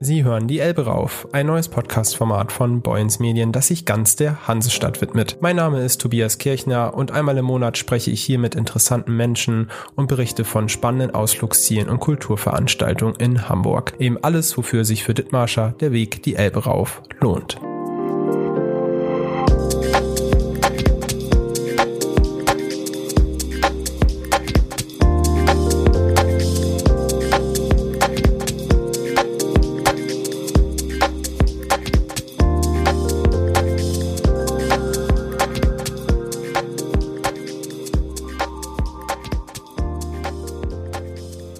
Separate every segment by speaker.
Speaker 1: Sie hören die Elbe rauf, ein neues Podcast-Format von Boyens Medien, das sich ganz der Hansestadt widmet. Mein Name ist Tobias Kirchner und einmal im Monat spreche ich hier mit interessanten Menschen und berichte von spannenden Ausflugszielen und Kulturveranstaltungen in Hamburg. Eben alles, wofür sich für Dittmarscher der Weg die Elbe rauf lohnt.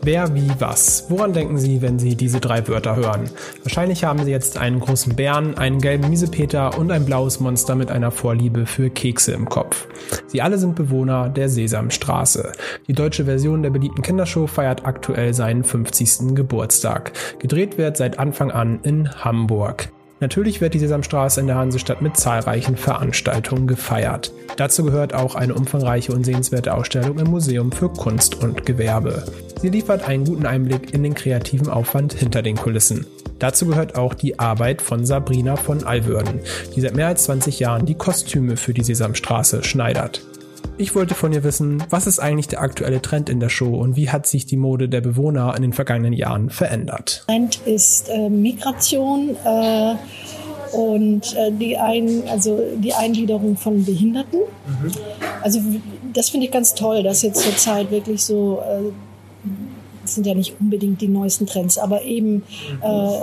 Speaker 1: Wer, wie, was. Woran denken Sie, wenn Sie diese drei Wörter hören? Wahrscheinlich haben Sie jetzt einen großen Bären, einen gelben Miesepeter und ein blaues Monster mit einer Vorliebe für Kekse im Kopf. Sie alle sind Bewohner der Sesamstraße. Die deutsche Version der beliebten Kindershow feiert aktuell seinen 50. Geburtstag. Gedreht wird seit Anfang an in Hamburg. Natürlich wird die Sesamstraße in der Hansestadt mit zahlreichen Veranstaltungen gefeiert. Dazu gehört auch eine umfangreiche und sehenswerte Ausstellung im Museum für Kunst und Gewerbe. Sie liefert einen guten Einblick in den kreativen Aufwand hinter den Kulissen. Dazu gehört auch die Arbeit von Sabrina von Alwürden, die seit mehr als 20 Jahren die Kostüme für die Sesamstraße schneidert. Ich wollte von ihr wissen, was ist eigentlich der aktuelle Trend in der Show und wie hat sich die Mode der Bewohner in den vergangenen Jahren verändert?
Speaker 2: Trend ist äh, Migration äh, und äh, die, ein, also die Eingliederung von Behinderten. Mhm. Also das finde ich ganz toll, dass jetzt zur Zeit wirklich so, äh, das sind ja nicht unbedingt die neuesten Trends, aber eben äh,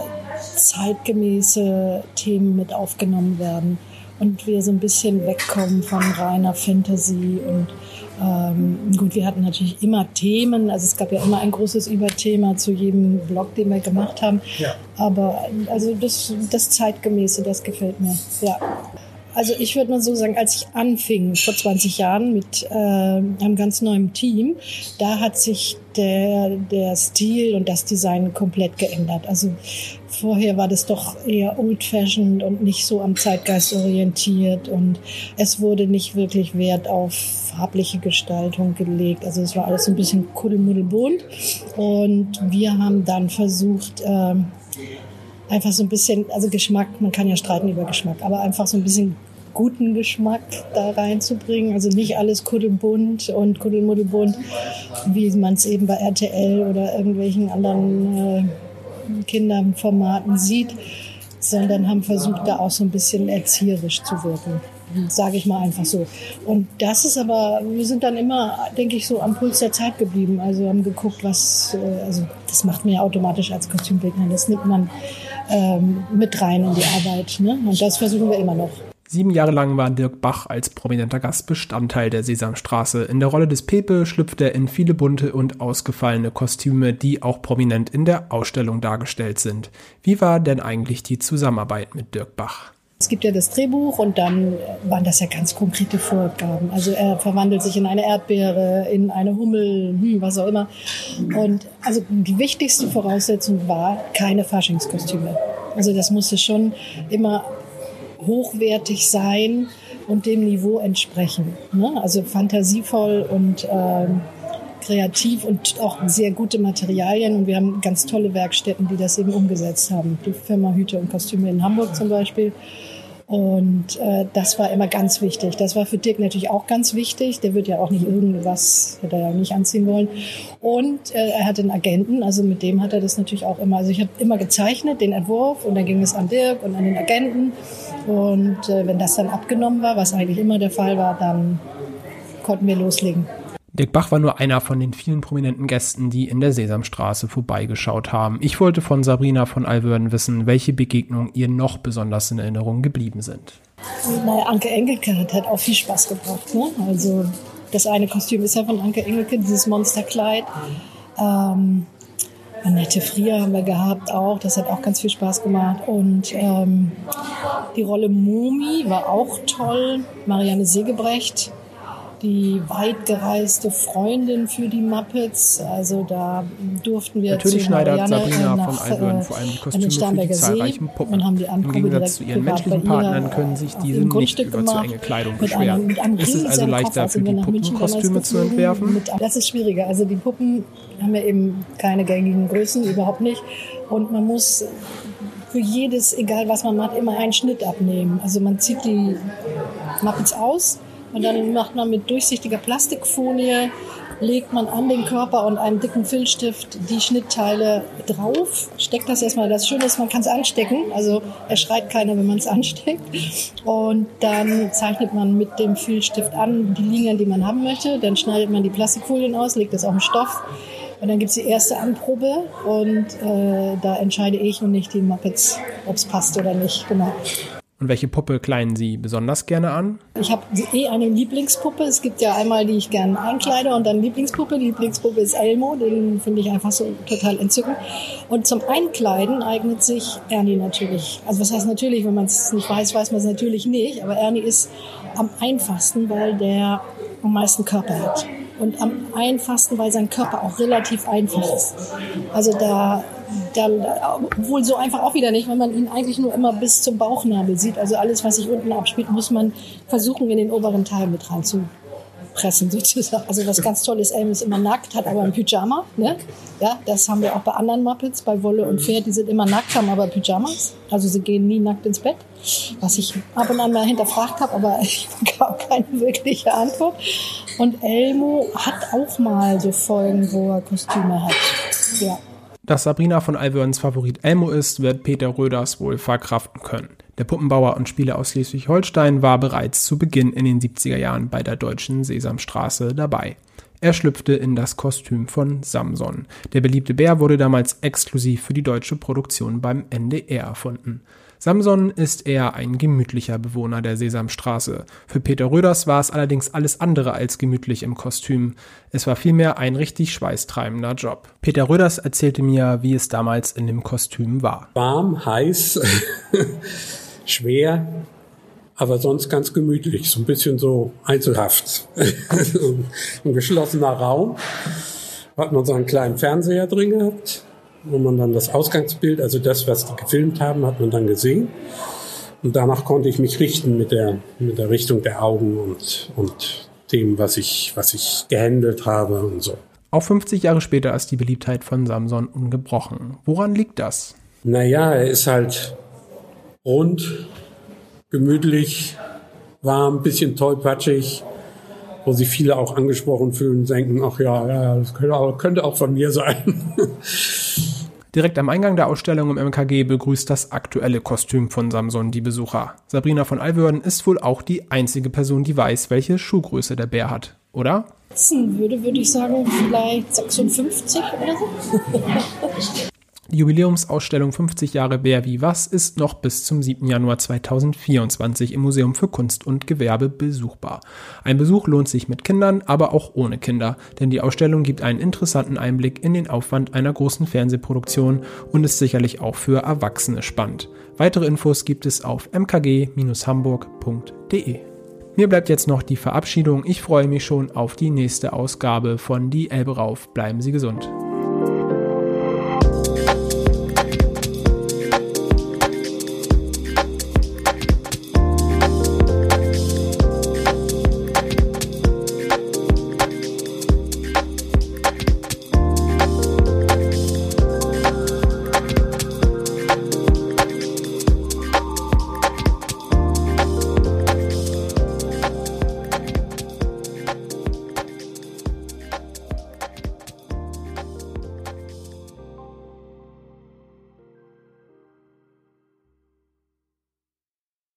Speaker 2: zeitgemäße Themen mit aufgenommen werden und wir so ein bisschen wegkommen von reiner Fantasy und ähm, gut, wir hatten natürlich immer Themen, also es gab ja immer ein großes Überthema zu jedem Blog, den wir gemacht haben. Ja. Aber also das, das Zeitgemäße, das gefällt mir. Ja. Also ich würde mal so sagen, als ich anfing vor 20 Jahren mit äh, einem ganz neuen Team, da hat sich der, der Stil und das Design komplett geändert. Also vorher war das doch eher old-fashioned und nicht so am Zeitgeist orientiert und es wurde nicht wirklich Wert auf farbliche Gestaltung gelegt. Also es war alles ein bisschen kuddelmuddelbunt und wir haben dann versucht, äh, einfach so ein bisschen, also Geschmack, man kann ja streiten über Geschmack, aber einfach so ein bisschen guten Geschmack da reinzubringen. Also nicht alles kuddelbunt und kuddelmuddelbunt, wie man es eben bei RTL oder irgendwelchen anderen äh, Kinderformaten sieht, sondern haben versucht, da auch so ein bisschen erzieherisch zu wirken. Sage ich mal einfach so. Und das ist aber, wir sind dann immer, denke ich, so am Puls der Zeit geblieben. Also haben geguckt, was, äh, also das macht man ja automatisch als Kostümbildner. Das nimmt man ähm, mit rein in die Arbeit. Ne? Und das versuchen wir immer noch.
Speaker 1: Sieben Jahre lang war Dirk Bach als prominenter Gast Bestandteil der Sesamstraße. In der Rolle des Pepe schlüpft er in viele bunte und ausgefallene Kostüme, die auch prominent in der Ausstellung dargestellt sind. Wie war denn eigentlich die Zusammenarbeit mit Dirk Bach?
Speaker 2: Es gibt ja das Drehbuch und dann waren das ja ganz konkrete Vorgaben. Also er verwandelt sich in eine Erdbeere, in eine Hummel, hm, was auch immer. Und also die wichtigste Voraussetzung war keine Faschingskostüme. Also das musste schon immer hochwertig sein und dem Niveau entsprechen. Ne? Also fantasievoll und ähm, kreativ und auch sehr gute Materialien. Und wir haben ganz tolle Werkstätten, die das eben umgesetzt haben. Die Firma Hüte und Kostüme in Hamburg zum Beispiel. Und äh, das war immer ganz wichtig. Das war für Dirk natürlich auch ganz wichtig. Der wird ja auch nicht irgendwas, hätte er ja nicht anziehen wollen. Und äh, er hatte einen Agenten, also mit dem hat er das natürlich auch immer. Also ich habe immer gezeichnet, den Entwurf, und dann ging es an Dirk und an den Agenten. Und äh, wenn das dann abgenommen war, was eigentlich immer der Fall war, dann konnten wir loslegen.
Speaker 1: Dirk Bach war nur einer von den vielen prominenten Gästen, die in der Sesamstraße vorbeigeschaut haben. Ich wollte von Sabrina von Alwörden wissen, welche Begegnungen ihr noch besonders in Erinnerung geblieben sind.
Speaker 2: Naja, Anke Engelke hat, hat auch viel Spaß gebracht. Ne? Also das eine Kostüm ist ja von Anke Engelke, dieses Monsterkleid. Ähm, Annette Frier haben wir gehabt auch, das hat auch ganz viel Spaß gemacht. Und ähm, die Rolle Mumi war auch toll. Marianne Segebrecht die weitgereiste Freundin für die Muppets. Also da durften wir
Speaker 1: Natürlich zu schneidert Sabrina nach, von Alburn vor allem Kostüme für die zahlreichen Puppen. Und haben die Im Gegensatz zu ihren menschlichen Partnern können sich diese nicht über zu enge Kleidung beschweren. Ist es also leichter für die Puppenkostüme zu entwerfen?
Speaker 2: das ist schwieriger. Also die Puppen haben ja eben keine gängigen Größen, überhaupt nicht. Und man muss für jedes, egal was man macht, immer einen Schnitt abnehmen. Also man zieht die Muppets aus und dann macht man mit durchsichtiger Plastikfolie legt man an den Körper und einem dicken Filzstift die Schnittteile drauf, steckt das erstmal. Das Schöne ist, man kann es anstecken, also er schreit keiner, wenn man es ansteckt. Und dann zeichnet man mit dem Filzstift an die Linien, die man haben möchte. Dann schneidet man die Plastikfolien aus, legt das auf den Stoff. Und dann gibt es die erste Anprobe und äh, da entscheide ich und nicht die Muppets, ob es passt oder nicht. Genau.
Speaker 1: Und welche Puppe kleiden Sie besonders gerne an?
Speaker 2: Ich habe eh eine Lieblingspuppe. Es gibt ja einmal, die ich gerne einkleide und dann Lieblingspuppe. Die Lieblingspuppe ist Elmo, den finde ich einfach so total entzückend. Und zum Einkleiden eignet sich Ernie natürlich. Also was heißt natürlich, wenn man es nicht weiß, weiß man es natürlich nicht. Aber Ernie ist am einfachsten, weil der am meisten Körper hat. Und am einfachsten, weil sein Körper auch relativ einfach ist. Also da dann wohl so einfach auch wieder nicht, weil man ihn eigentlich nur immer bis zum Bauchnabel sieht. Also alles, was sich unten abspielt, muss man versuchen, in den oberen Teil mit reinzupressen sozusagen. Also was ganz toll ist, Elm ist immer nackt, hat aber ein Pyjama. Ne? Ja, das haben wir auch bei anderen Muppets, bei Wolle und Pferd, die sind immer nackt, haben aber Pyjamas. Also sie gehen nie nackt ins Bett, was ich ab und an mal hinterfragt habe, aber ich gab keine wirkliche Antwort. Und Elmo hat auch mal so Folgen, wo er Kostüme hat. Ja.
Speaker 1: Dass Sabrina von Alverns Favorit Elmo ist, wird Peter Röders wohl verkraften können. Der Puppenbauer und Spieler aus Schleswig-Holstein war bereits zu Beginn in den 70er Jahren bei der deutschen Sesamstraße dabei. Er schlüpfte in das Kostüm von Samson. Der beliebte Bär wurde damals exklusiv für die deutsche Produktion beim NDR erfunden. Samson ist eher ein gemütlicher Bewohner der Sesamstraße. Für Peter Röders war es allerdings alles andere als gemütlich im Kostüm. Es war vielmehr ein richtig schweißtreibender Job. Peter Röders erzählte mir, wie es damals in dem Kostüm war.
Speaker 3: Warm, heiß, schwer, aber sonst ganz gemütlich, so ein bisschen so Einzelhaft. ein geschlossener Raum. Hat man so einen kleinen Fernseher drin gehabt wo man dann das Ausgangsbild, also das, was die gefilmt haben, hat man dann gesehen. Und danach konnte ich mich richten mit der, mit der Richtung der Augen und, und dem, was ich, was ich gehandelt habe und so.
Speaker 1: Auch 50 Jahre später ist die Beliebtheit von Samson ungebrochen. Woran liegt das?
Speaker 3: Naja, er ist halt rund, gemütlich, warm, bisschen tollpatschig, wo sich viele auch angesprochen fühlen und denken, ach ja, ja das könnte auch, könnte auch von mir sein.
Speaker 1: Direkt am Eingang der Ausstellung im MKG begrüßt das aktuelle Kostüm von Samson die Besucher. Sabrina von Alwörden ist wohl auch die einzige Person, die weiß, welche Schuhgröße der Bär hat, oder?
Speaker 2: Würde, würde ich sagen, vielleicht 56 oder so.
Speaker 1: Die Jubiläumsausstellung 50 Jahre Wer wie was ist noch bis zum 7. Januar 2024 im Museum für Kunst und Gewerbe besuchbar. Ein Besuch lohnt sich mit Kindern, aber auch ohne Kinder, denn die Ausstellung gibt einen interessanten Einblick in den Aufwand einer großen Fernsehproduktion und ist sicherlich auch für Erwachsene spannend. Weitere Infos gibt es auf mkg-hamburg.de. Mir bleibt jetzt noch die Verabschiedung. Ich freue mich schon auf die nächste Ausgabe von Die Elbe rauf. Bleiben Sie gesund.